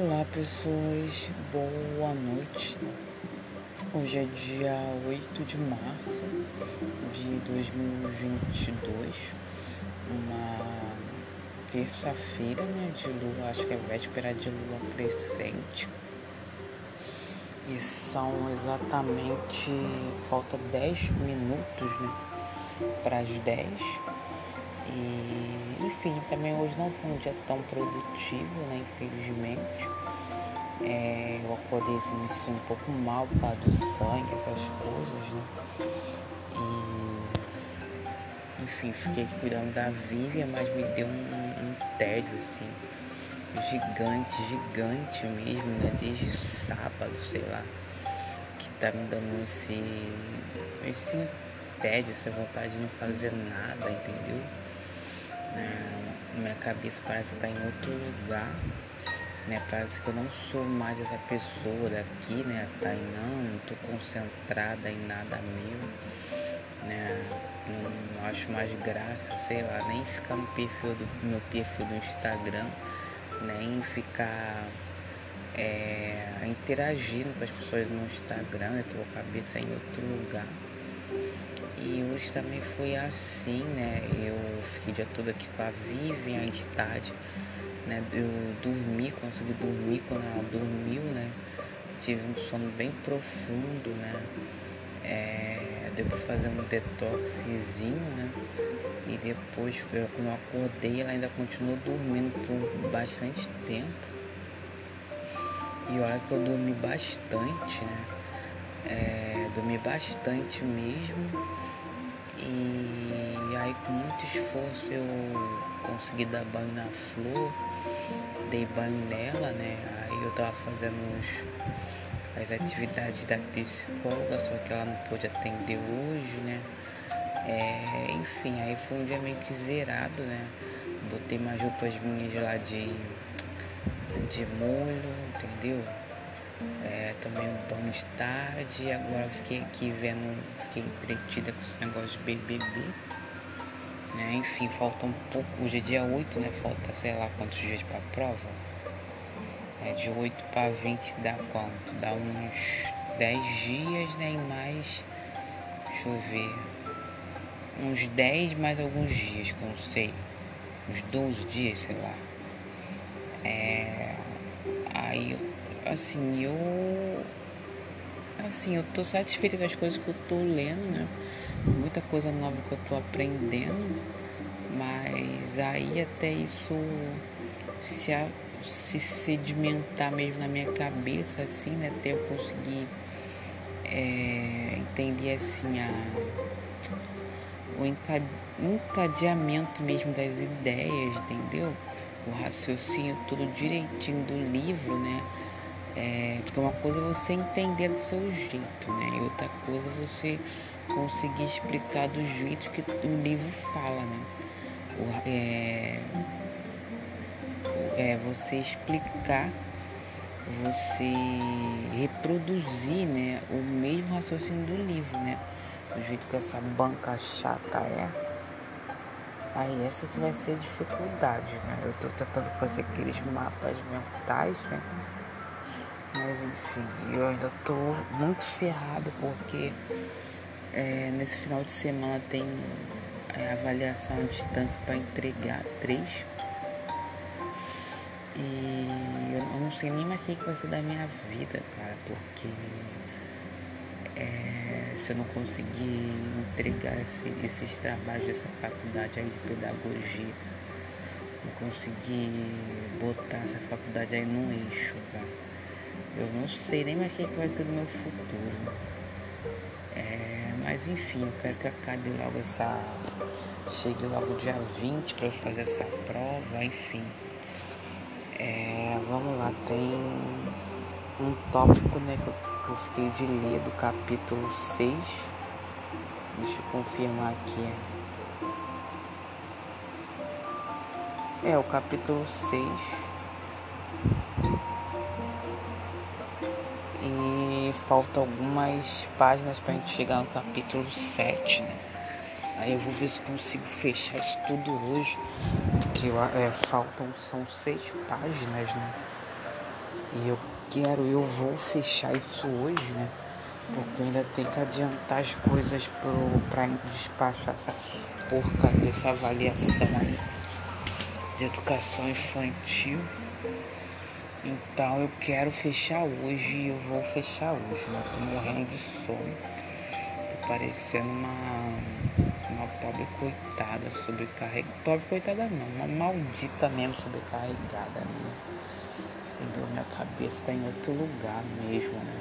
Olá pessoas, boa noite. Hoje é dia 8 de março de 2022, uma terça-feira né, de lua, acho que é véspera de lua crescente. E são exatamente, falta 10 minutos né, para as 10. E enfim, também hoje não foi um dia tão produtivo, né? Infelizmente. É, eu acordei assim, me senti um pouco mal por causa do sangue, essas coisas, né? E enfim, fiquei cuidando da Vivian, mas me deu um, um tédio assim, gigante, gigante mesmo, né? Desde sábado, sei lá, que tá me dando esse, esse tédio, essa vontade de não fazer nada, entendeu? Né? Minha cabeça parece estar em outro lugar. Né? Parece que eu não sou mais essa pessoa daqui, né? Tá não, não tô concentrada em nada meu. Né? Não acho mais graça, sei lá, nem ficar no perfil do meu perfil do Instagram, nem ficar é, interagindo com as pessoas no Instagram, eu tô a cabeça em outro lugar. E hoje também foi assim, né? Eu fiquei o dia todo aqui com a Vivian, a estádio, né? Eu dormi, consegui dormir quando ela dormiu, né? Tive um sono bem profundo, né? É, pra fazer um detoxzinho, né? E depois, quando eu acordei, ela ainda continuou dormindo por bastante tempo. E olha que eu dormi bastante, né? É, dormi bastante mesmo. E aí com muito esforço eu consegui dar banho na flor, dei banho nela, né? Aí eu tava fazendo os, as atividades da psicóloga, só que ela não pôde atender hoje, né? É, enfim, aí foi um dia meio que zerado, né? Botei mais roupas minhas lá de, de molho, entendeu? Tomei um banho de tarde, agora fiquei aqui vendo, fiquei entretida com esse negócio de BBB. Né? Enfim, falta um pouco, hoje é dia 8, né? Falta sei lá quantos dias pra prova. É, de 8 para 20 dá quanto? Dá uns 10 dias, né? E mais, deixa eu ver, uns 10 mais alguns dias, que eu não sei. Uns 12 dias, sei lá. É, aí eu assim, eu. Assim, eu tô satisfeita com as coisas que eu tô lendo, né? Muita coisa nova que eu tô aprendendo, mas aí até isso se, a, se sedimentar mesmo na minha cabeça, assim, né? Até eu conseguir é, entender assim a, o encadeamento mesmo das ideias, entendeu? O raciocínio tudo direitinho do livro, né? É, porque uma coisa é você entender do seu jeito, né? E outra coisa é você conseguir explicar do jeito que o livro fala, né? O, é, é você explicar, você reproduzir, né? O mesmo raciocínio do livro, né? Do jeito que essa banca chata é. Aí essa que vai ser a dificuldade, né? Eu tô tentando fazer aqueles mapas mentais, né? Mas enfim, eu ainda tô muito ferrado porque é, nesse final de semana tem é, avaliação à distância para entregar três. E eu não sei nem mais o que vai ser da minha vida, cara, porque é, se eu não conseguir entregar esse, esses trabalhos dessa faculdade aí de pedagogia, não conseguir botar essa faculdade aí no eixo, cara eu não sei nem mais o que vai ser do meu futuro. É, mas enfim, eu quero que acabe logo essa. Chegue logo dia 20 para fazer essa prova, enfim. É, vamos lá, tem um tópico né, que, eu, que eu fiquei de ler do capítulo 6. Deixa eu confirmar aqui. É, o capítulo 6 falta algumas páginas pra gente chegar no capítulo 7, né? Aí eu vou ver se consigo fechar isso tudo hoje, porque é, faltam, são seis páginas, né? E eu quero, eu vou fechar isso hoje, né? Porque ainda tem que adiantar as coisas pro, pra despachar essa porcaria dessa avaliação aí de educação infantil. Então eu quero fechar hoje e eu vou fechar hoje, né? Tô morrendo de sono. Tô parecendo uma, uma pobre coitada sobrecarregada. Pobre coitada não, uma maldita mesmo sobrecarregada, né? Entendeu? Minha cabeça tá em outro lugar mesmo, né?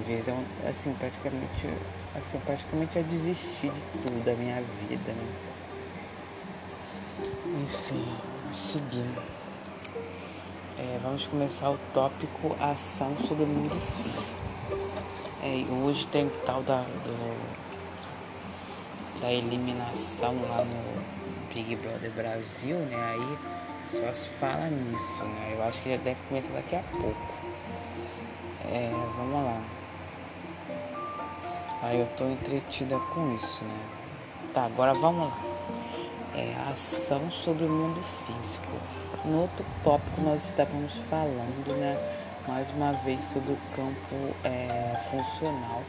Às vezes é assim, praticamente. Assim, praticamente eu desisti de tudo da minha vida, né? Enfim, seguindo. É, vamos começar o tópico ação sobre o mundo físico. É, hoje tem tal da, do, da eliminação lá no Big Brother Brasil, né? Aí só se fala nisso, né? Eu acho que já deve começar daqui a pouco. É, vamos lá. Aí eu tô entretida com isso, né? Tá, agora vamos lá. É, ação sobre o mundo físico. No outro tópico nós estávamos falando, né, mais uma vez sobre o campo é, funcional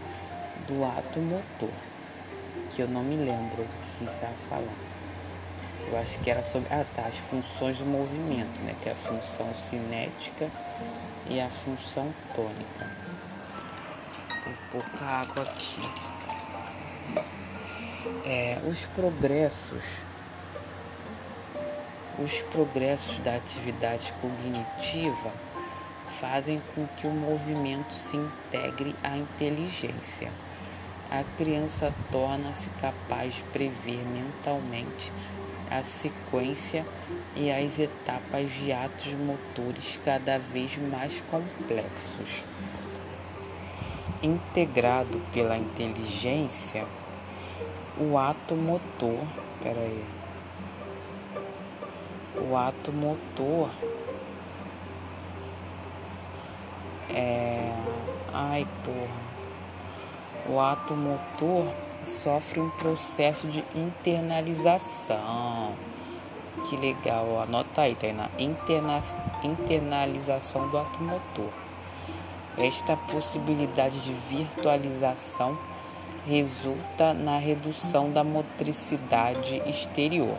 do ato motor, que eu não me lembro do que estava falando. Eu acho que era sobre ah, tá, as funções do movimento, né, que é a função cinética e a função tônica. Tem pouca água aqui. É, os progressos os progressos da atividade cognitiva fazem com que o movimento se integre à inteligência. A criança torna-se capaz de prever mentalmente a sequência e as etapas de atos motores cada vez mais complexos. Integrado pela inteligência, o ato motor. Peraí o ato motor é. Ai, porra. O ato motor sofre um processo de internalização. Que legal, anota aí, Tainá. Interna... Internalização do ato motor. Esta possibilidade de virtualização resulta na redução da motricidade exterior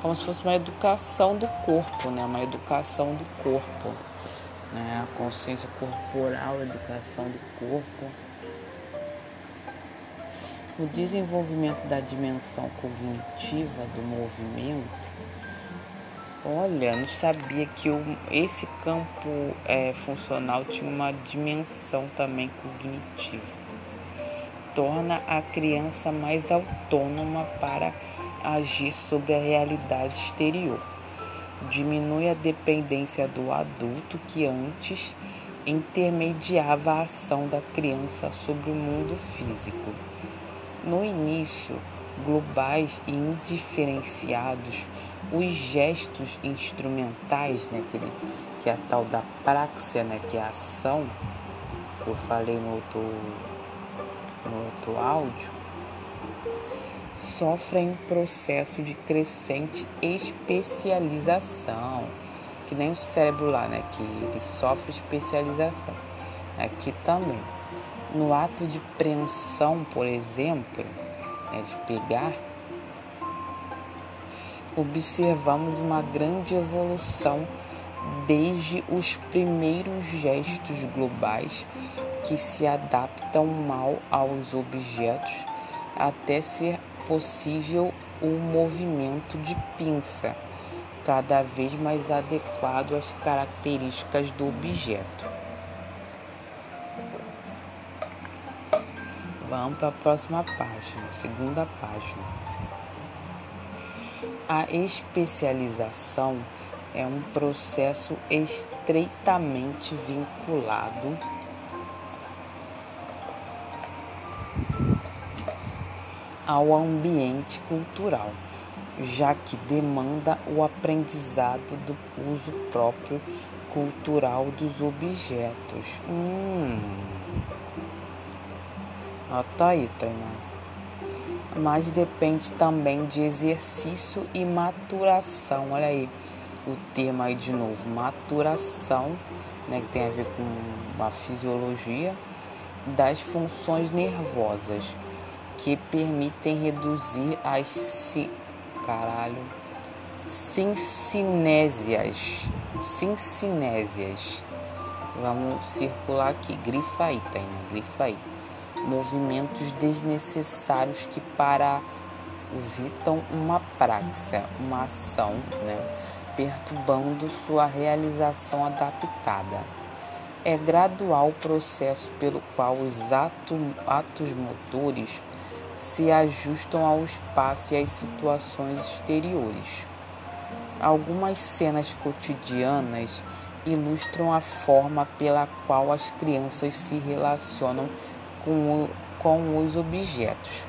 como se fosse uma educação do corpo, né? Uma educação do corpo, né? A consciência corporal, a educação do corpo. O desenvolvimento da dimensão cognitiva do movimento. Olha, não sabia que esse campo é, funcional tinha uma dimensão também cognitiva. Torna a criança mais autônoma para agir sobre a realidade exterior. Diminui a dependência do adulto que antes intermediava a ação da criança sobre o mundo físico. No início, globais e indiferenciados, os gestos instrumentais, né, aquele, que é a tal da praxia, né, que é a ação, que eu falei no outro, no outro áudio, sofrem um processo de crescente especialização, que nem o cérebro lá, né, que ele sofre especialização. Aqui também. No ato de preensão, por exemplo, né, de pegar, observamos uma grande evolução desde os primeiros gestos globais que se adaptam mal aos objetos até ser possível o movimento de pinça, cada vez mais adequado às características do objeto. Vamos para a próxima página, segunda página. A especialização é um processo estreitamente vinculado ao ambiente cultural, já que demanda o aprendizado do uso próprio cultural dos objetos. Hum. Nota aí, Tainá. Mas depende também de exercício e maturação. Olha aí. o termo aí de novo, maturação, né, que tem a ver com a fisiologia das funções nervosas que permitem reduzir as si, caralho, sincinésias, sincinésias. Vamos circular aqui, grifa aí, tá, né? Grifa aí. Movimentos desnecessários que parasitam uma praxa, uma ação, né? Perturbando sua realização adaptada é gradual o processo pelo qual os ato, atos motores se ajustam ao espaço e às situações exteriores. Algumas cenas cotidianas ilustram a forma pela qual as crianças se relacionam com, o, com os objetos.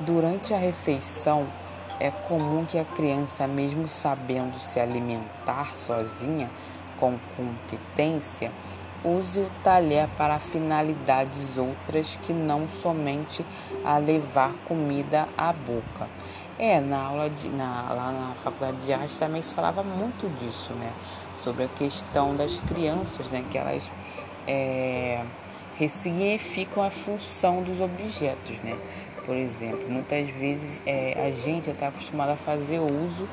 Durante a refeição, é comum que a criança, mesmo sabendo se alimentar sozinha, com competência, use o talher para finalidades outras que não somente a levar comida à boca. É, na aula de, na, lá na faculdade de arte também se falava muito disso, né? Sobre a questão das crianças, né? Que elas é, ressignificam a função dos objetos, né? Por exemplo, muitas vezes é, a gente está acostumado a fazer uso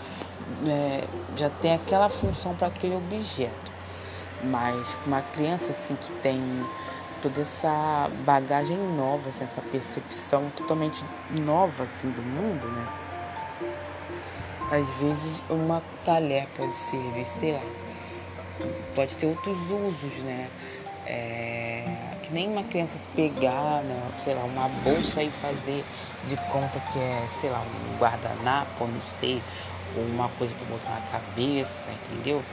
é, já tem aquela função para aquele objeto. Mas uma criança assim que tem toda essa bagagem nova, assim, essa percepção totalmente nova assim do mundo, né? Às vezes uma talher pode servir, sei lá, pode ter outros usos, né? É, que nem uma criança pegar, né, sei lá, uma bolsa e fazer de conta que é, sei lá, um guardanapo, não sei, ou uma coisa para botar na cabeça, entendeu?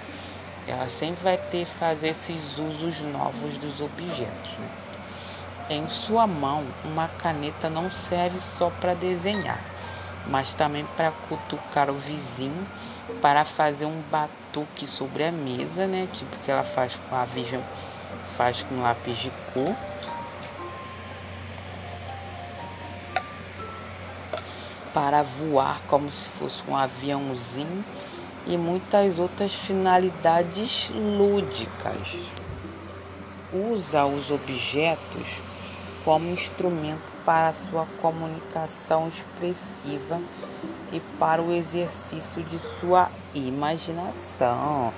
Ela sempre vai ter fazer esses usos novos dos objetos. Né? Em sua mão, uma caneta não serve só para desenhar, mas também para cutucar o vizinho, para fazer um batuque sobre a mesa, né? Tipo que ela faz com a Vision, faz com lápis de cor para voar como se fosse um aviãozinho e muitas outras finalidades lúdicas. Usa os objetos como instrumento para sua comunicação expressiva e para o exercício de sua imaginação.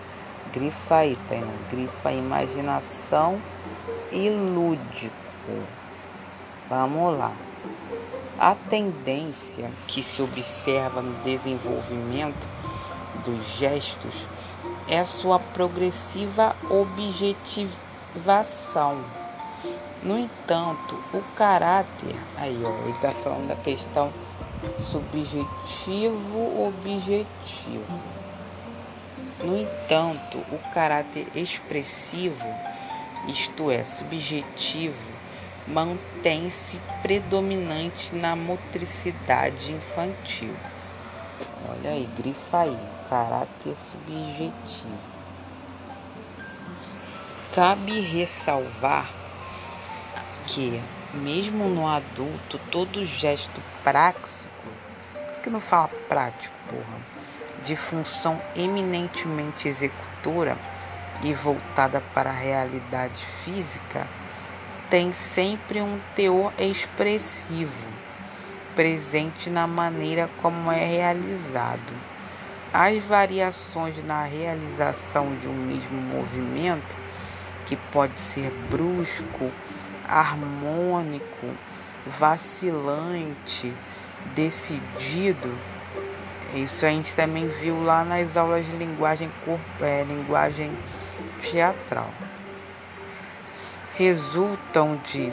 Grifa aí, Tainá. Grifa imaginação e lúdico. Vamos lá. A tendência que se observa no desenvolvimento dos gestos é a sua progressiva objetivação. No entanto, o caráter, aí ó, ele está falando da questão subjetivo-objetivo. No entanto, o caráter expressivo, isto é, subjetivo, mantém-se predominante na motricidade infantil. Olha aí, grifa aí, caráter subjetivo. Cabe ressalvar que, mesmo no adulto, todo gesto prático, que não fala prático, porra, de função eminentemente executora e voltada para a realidade física, tem sempre um teor expressivo presente na maneira como é realizado. As variações na realização de um mesmo movimento, que pode ser brusco, harmônico, vacilante, decidido, isso a gente também viu lá nas aulas de linguagem, é, linguagem teatral resultam de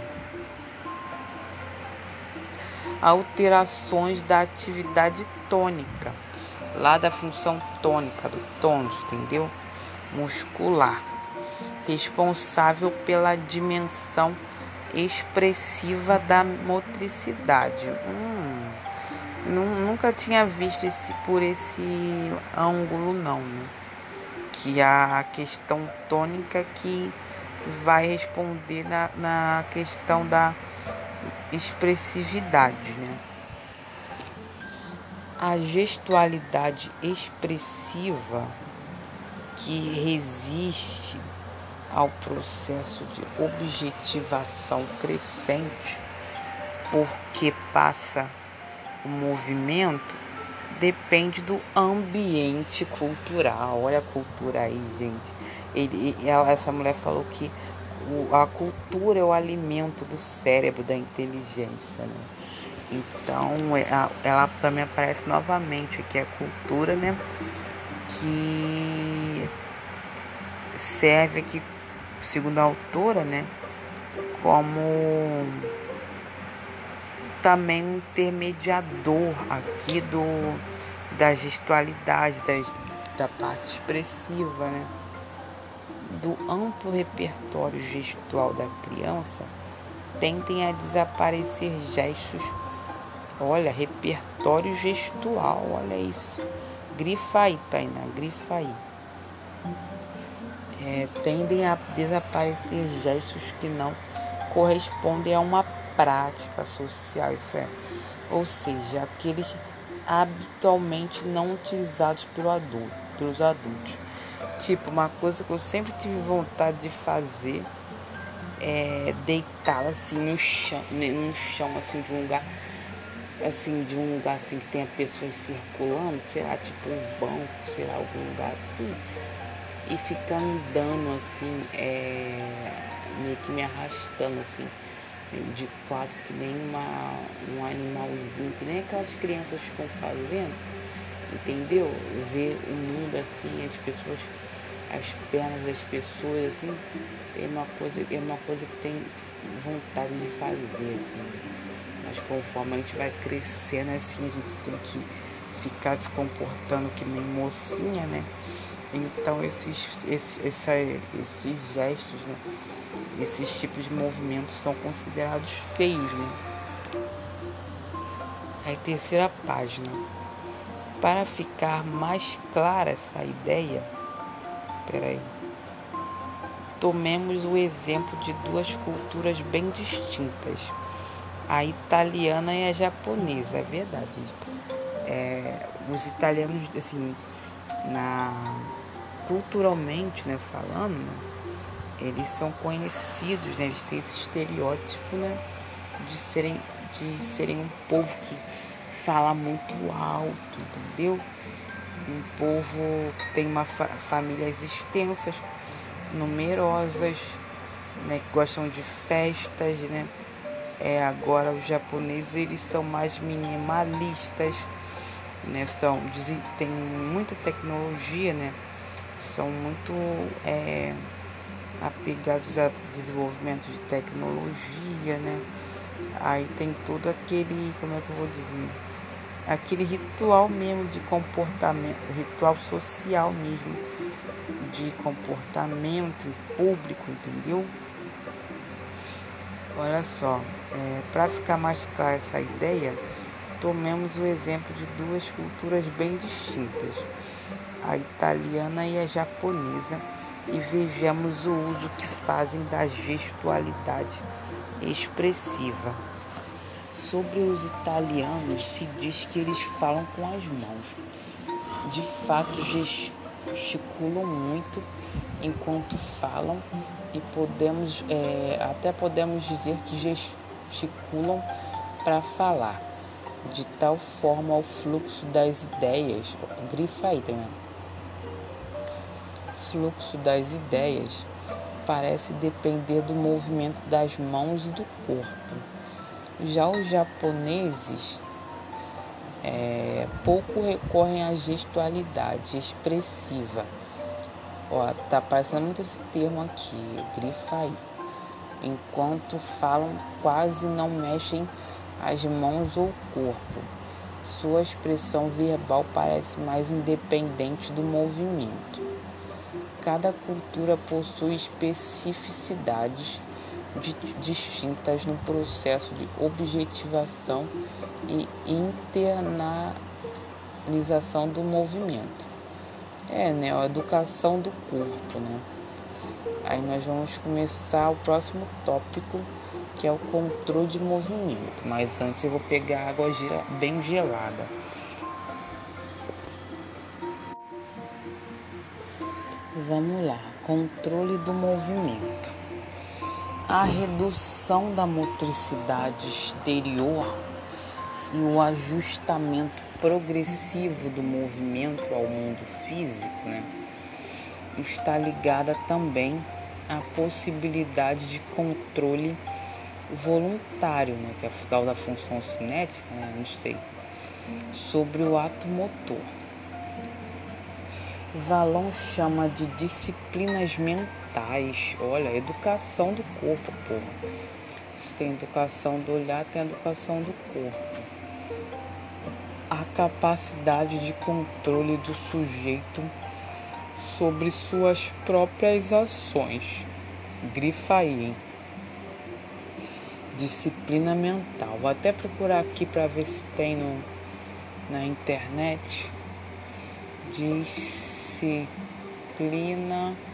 alterações da atividade tônica, lá da função tônica do tônus, entendeu? Muscular, responsável pela dimensão expressiva da motricidade. Hum, nunca tinha visto esse por esse ângulo não, né? Que a questão tônica que vai responder na, na questão da expressividade, né? A gestualidade expressiva que resiste ao processo de objetivação crescente, porque passa o movimento, depende do ambiente cultural. Olha a cultura aí, gente. Ele, ela, essa mulher falou que a cultura é o alimento do cérebro, da inteligência, né? Então, é, ela também aparece novamente aqui a cultura, né? Que serve aqui, segundo a autora, né? Como também um intermediador aqui do da gestualidade, da, da parte expressiva, né? Do amplo repertório gestual da criança, tentem a desaparecer gestos Olha, repertório gestual, olha isso. Grifa aí, Tainá, grifa aí. É, tendem a desaparecer gestos que não correspondem a uma prática social, isso é. Ou seja, aqueles habitualmente não utilizados pelo adulto, pelos adultos. Tipo, uma coisa que eu sempre tive vontade de fazer é deitar assim no chão, no chão assim de um lugar assim, de um lugar assim que tenha pessoas circulando, sei lá, tipo um banco, sei lá, algum lugar assim, e ficar andando assim, é, meio que me arrastando assim, de quatro, que nem uma, um animalzinho, que nem aquelas crianças ficam fazendo, entendeu? Ver o mundo assim, as pessoas, as pernas das pessoas assim, tem uma coisa, é uma coisa que tem vontade de fazer, assim. Mas conforme a gente vai crescendo assim, a gente tem que ficar se comportando que nem mocinha, né? Então esses, esses, essa, esses gestos, né? esses tipos de movimentos são considerados feios, né? Aí terceira página. Para ficar mais clara essa ideia, peraí. Tomemos o exemplo de duas culturas bem distintas a italiana e a japonesa, é verdade. É, os italianos, assim, na, culturalmente, né, falando, eles são conhecidos, né, eles têm esse estereótipo, né, de serem, de serem um povo que fala muito alto, entendeu? Um povo que tem uma fa famílias extensas, numerosas, né, que gostam de festas, né? É, agora os japoneses eles são mais minimalistas, né? São, tem muita tecnologia, né? São muito é, apegados a desenvolvimento de tecnologia, né? Aí tem todo aquele, como é que eu vou dizer? Aquele ritual mesmo de comportamento, ritual social mesmo, de comportamento público, entendeu? Olha só, é, para ficar mais clara essa ideia, tomemos o exemplo de duas culturas bem distintas, a italiana e a japonesa, e vejamos o uso que fazem da gestualidade expressiva. Sobre os italianos, se diz que eles falam com as mãos. De fato, gesticulam muito enquanto falam e podemos é, até podemos dizer que gesticulam para falar. De tal forma o fluxo das ideias, grifa aí também. Fluxo das ideias parece depender do movimento das mãos e do corpo. Já os japoneses é, pouco recorrem à gestualidade expressiva Ó, tá aparecendo muito esse termo aqui, grifa aí. Enquanto falam, quase não mexem as mãos ou o corpo. Sua expressão verbal parece mais independente do movimento. Cada cultura possui especificidades distintas no processo de objetivação e internalização do movimento. É, né? A educação do corpo, né? Aí nós vamos começar o próximo tópico, que é o controle de movimento. Mas antes eu vou pegar água bem gelada. Vamos lá, controle do movimento. A redução da motricidade exterior e o ajustamento progressivo do movimento ao mundo físico né, está ligada também à possibilidade de controle voluntário, né, que é a da função cinética, né, não sei, sobre o ato motor. Valon chama de disciplinas mentais. Olha, educação do corpo, porra. Se tem educação do olhar, tem educação do corpo. A capacidade de controle do sujeito sobre suas próprias ações. Grifa aí, hein? Disciplina mental. Vou até procurar aqui para ver se tem no, na internet. Disciplina mental.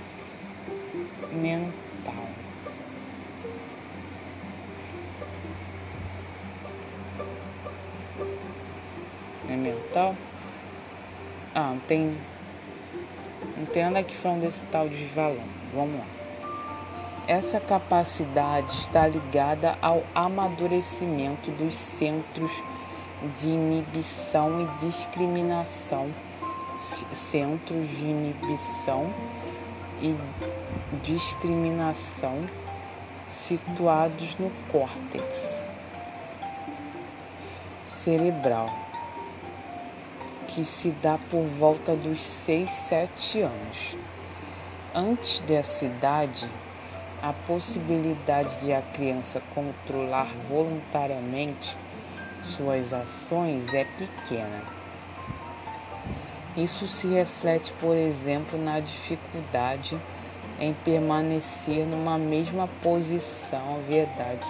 É mental? Ah, tem. Não tem nada aqui falando desse tal de valão. Vamos lá. Essa capacidade está ligada ao amadurecimento dos centros de inibição e discriminação centros de inibição e discriminação situados no córtex cerebral, que se dá por volta dos 6, 7 anos. Antes dessa idade, a possibilidade de a criança controlar voluntariamente suas ações é pequena. Isso se reflete, por exemplo, na dificuldade em permanecer numa mesma posição, verdade,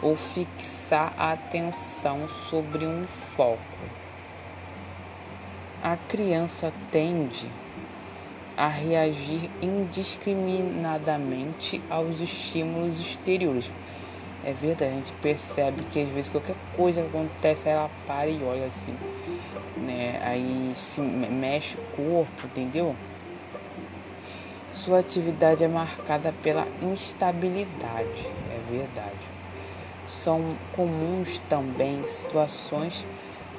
ou fixar a atenção sobre um foco. A criança tende a reagir indiscriminadamente aos estímulos exteriores. É verdade, a gente percebe que às vezes qualquer coisa que acontece, ela para e olha assim né? Aí se mexe o corpo, entendeu? Sua atividade é marcada pela instabilidade, é verdade. São comuns também situações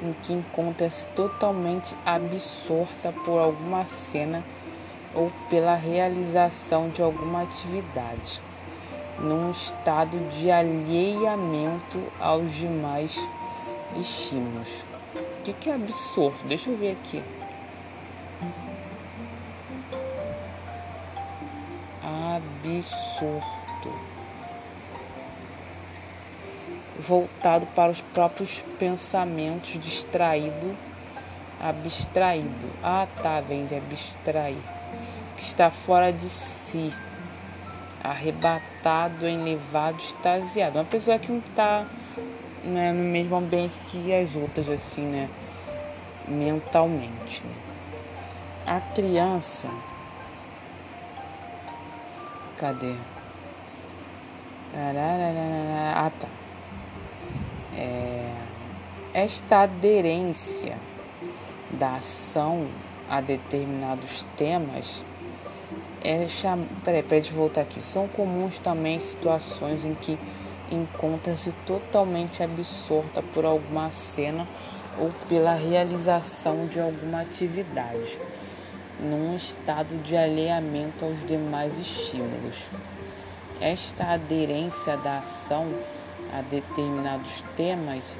em que encontra-se totalmente absorta por alguma cena ou pela realização de alguma atividade, num estado de alheiamento aos demais estímulos que, é absurdo? Deixa eu ver aqui. Absurdo. Voltado para os próprios pensamentos, distraído, abstraído. Ah, tá, vem de abstrair. Que está fora de si, arrebatado, elevado, extasiado. Uma pessoa que não está né, no mesmo ambiente que as outras, assim, né? Mentalmente. Né? A criança. Cadê? Ah, tá. É, esta aderência da ação a determinados temas é cham... Peraí, peraí, deixa eu voltar aqui. São comuns também situações em que encontra-se totalmente absorta por alguma cena ou pela realização de alguma atividade, num estado de alheamento aos demais estímulos. Esta aderência da ação a determinados temas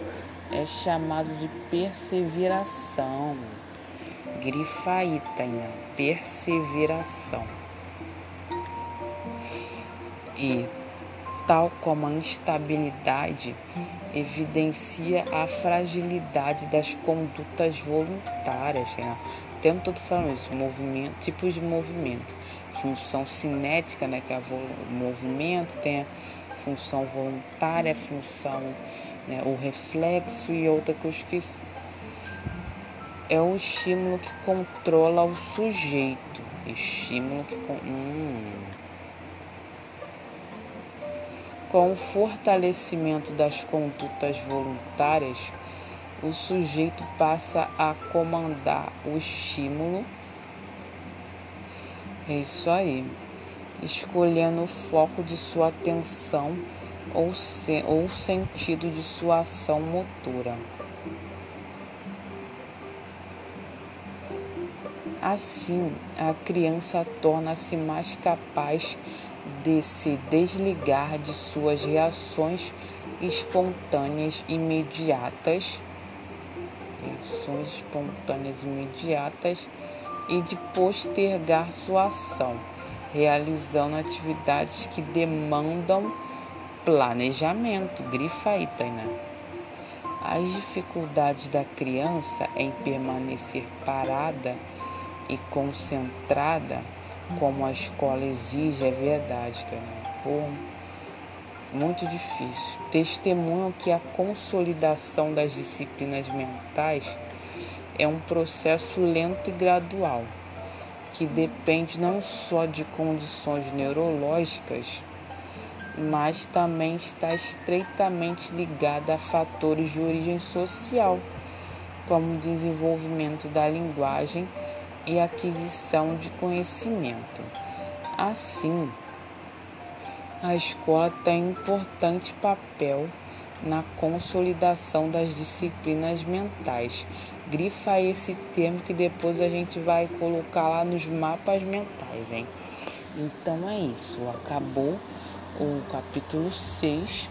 é chamado de perseveração. Grifa aí, Tainá, perseveração. E tal como a instabilidade evidencia a fragilidade das condutas voluntárias. Né? Tempo todo falando isso, movimento, tipos de movimento. Função cinética, né, que é o movimento, tem a função voluntária, a função, né, o reflexo e outra que eu esqueci. É o estímulo que controla o sujeito. Estímulo que. Hum, com o fortalecimento das condutas voluntárias, o sujeito passa a comandar o estímulo É isso aí. Escolhendo o foco de sua atenção ou, se, ou sentido de sua ação motora. Assim, a criança torna-se mais capaz de se desligar de suas reações espontâneas imediatas, reações espontâneas imediatas e de postergar sua ação, realizando atividades que demandam planejamento. Grifa aí, Tainá. As dificuldades da criança em permanecer parada e concentrada, como a escola exige, é verdade também. Pô, muito difícil. Testemunho que a consolidação das disciplinas mentais é um processo lento e gradual, que depende não só de condições neurológicas, mas também está estreitamente ligada a fatores de origem social, como o desenvolvimento da linguagem e aquisição de conhecimento. Assim, a escola tem importante papel na consolidação das disciplinas mentais. Grifa esse termo que depois a gente vai colocar lá nos mapas mentais, hein? Então é isso, acabou o capítulo 6.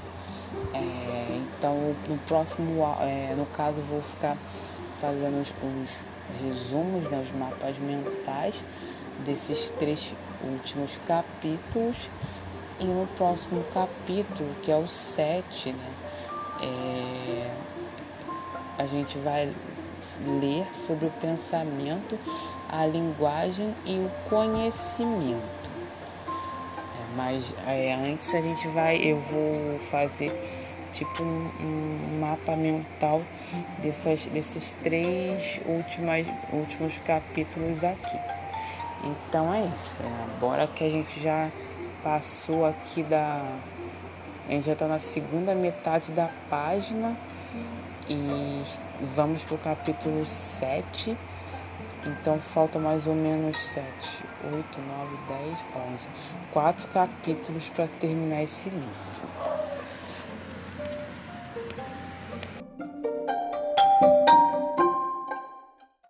É, então no próximo, é, no caso, vou ficar fazendo os, os resumos, né, os mapas mentais desses três últimos capítulos. E no próximo capítulo, que é o 7, né, é, a gente vai ler sobre o pensamento, a linguagem e o conhecimento. É, mas é, antes a gente vai, eu vou fazer tipo um, um mapa mental dessas, desses três últimas, últimos capítulos aqui. Então é isso. Né? Agora que a gente já passou aqui da. A gente já está na segunda metade da página e vamos para o capítulo 7. Então falta mais ou menos 7, 8, 9, 10, 11. Quatro capítulos para terminar esse livro.